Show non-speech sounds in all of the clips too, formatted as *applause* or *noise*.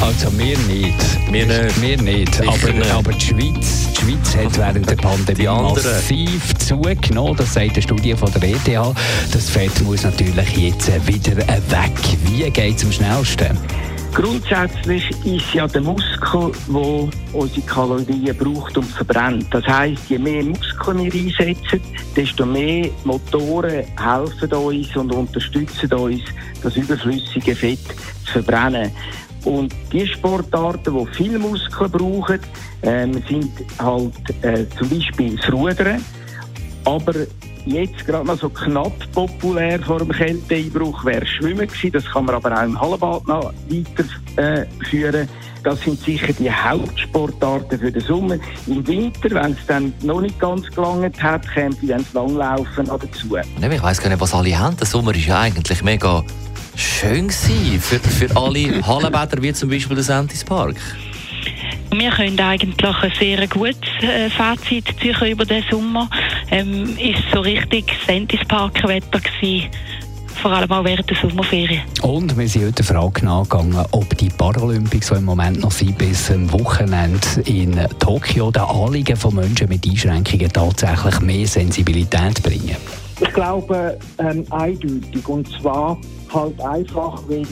Also wir nicht. Wir nicht. Wir nicht. Aber, nicht. aber die Schweiz, die Schweiz hat während der Pandemie massiv zugenommen. Das sagt eine Studie von der ETH. Das Fett muss natürlich jetzt wieder weg. Wie geht es am schnellsten? Grundsätzlich ist ja der Muskel, der unsere Kalorien braucht und verbrennt. Das heisst, je mehr Muskeln wir einsetzen, desto mehr Motoren helfen uns und unterstützen uns, das überflüssige Fett zu verbrennen. Und die Sportarten, die viel Muskeln brauchen, ähm, sind halt äh, zum Beispiel das Rudern, aber jetzt gerade noch so knapp populär vor dem Kälteeinbruch wäre Schwimmen gewesen. Das kann man aber auch im Hallenbad noch weiterführen. Äh, das sind sicher die Hauptsportarten für den Sommer. Im Winter, wenn es dann noch nicht ganz gelangt hat, kommt dann das Langlaufen dazu. Ich weiss gar nicht, was alle haben. Der Sommer war ja eigentlich mega schön gewesen für, für alle *laughs* Hallenbäder, wie zum Beispiel der Sentis Park. Wir können eigentlich ein sehr gutes äh, Fazit ziehen über den Sommer. Ähm, ist so richtig Sentis-Park-Wetter gewesen, vor allem auch während der Sommerferien. Und wir sind heute der Frage nachgegangen, ob die Paralympics, die im Moment noch sind, bis am Wochenende in Tokio, den Anliegen von Menschen mit Einschränkungen tatsächlich mehr Sensibilität bringen. Ich glaube ähm, eindeutig. Und zwar halt einfach, weil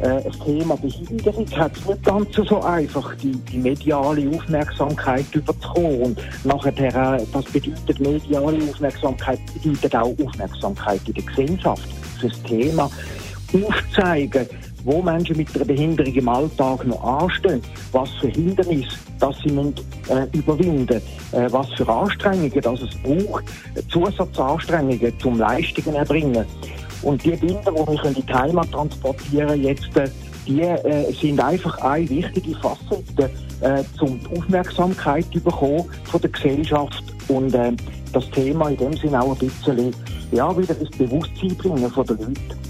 äh, das Thema Behinderung hat es nicht ganz so einfach, die, die mediale Aufmerksamkeit überzukommen. Und nachher, äh, das bedeutet mediale Aufmerksamkeit, bedeutet auch Aufmerksamkeit in der Gesellschaft das Thema. Aufzeigen, wo Menschen mit einer Behinderung im Alltag noch anstehen, was für Hindernisse dass sie müssen, äh, überwinden äh, was für Anstrengungen dass es braucht, äh, Zusatzanstrengungen zum Leistungen erbringen. Und die Bilder, die wir in die Heimat transportieren jetzt, äh, die äh, sind einfach eine wichtige Facette, äh, um die Aufmerksamkeit zu bekommen von der Gesellschaft und äh, das Thema in dem Sinne auch ein bisschen ja, wieder ins Bewusstsein bringen von den Leuten.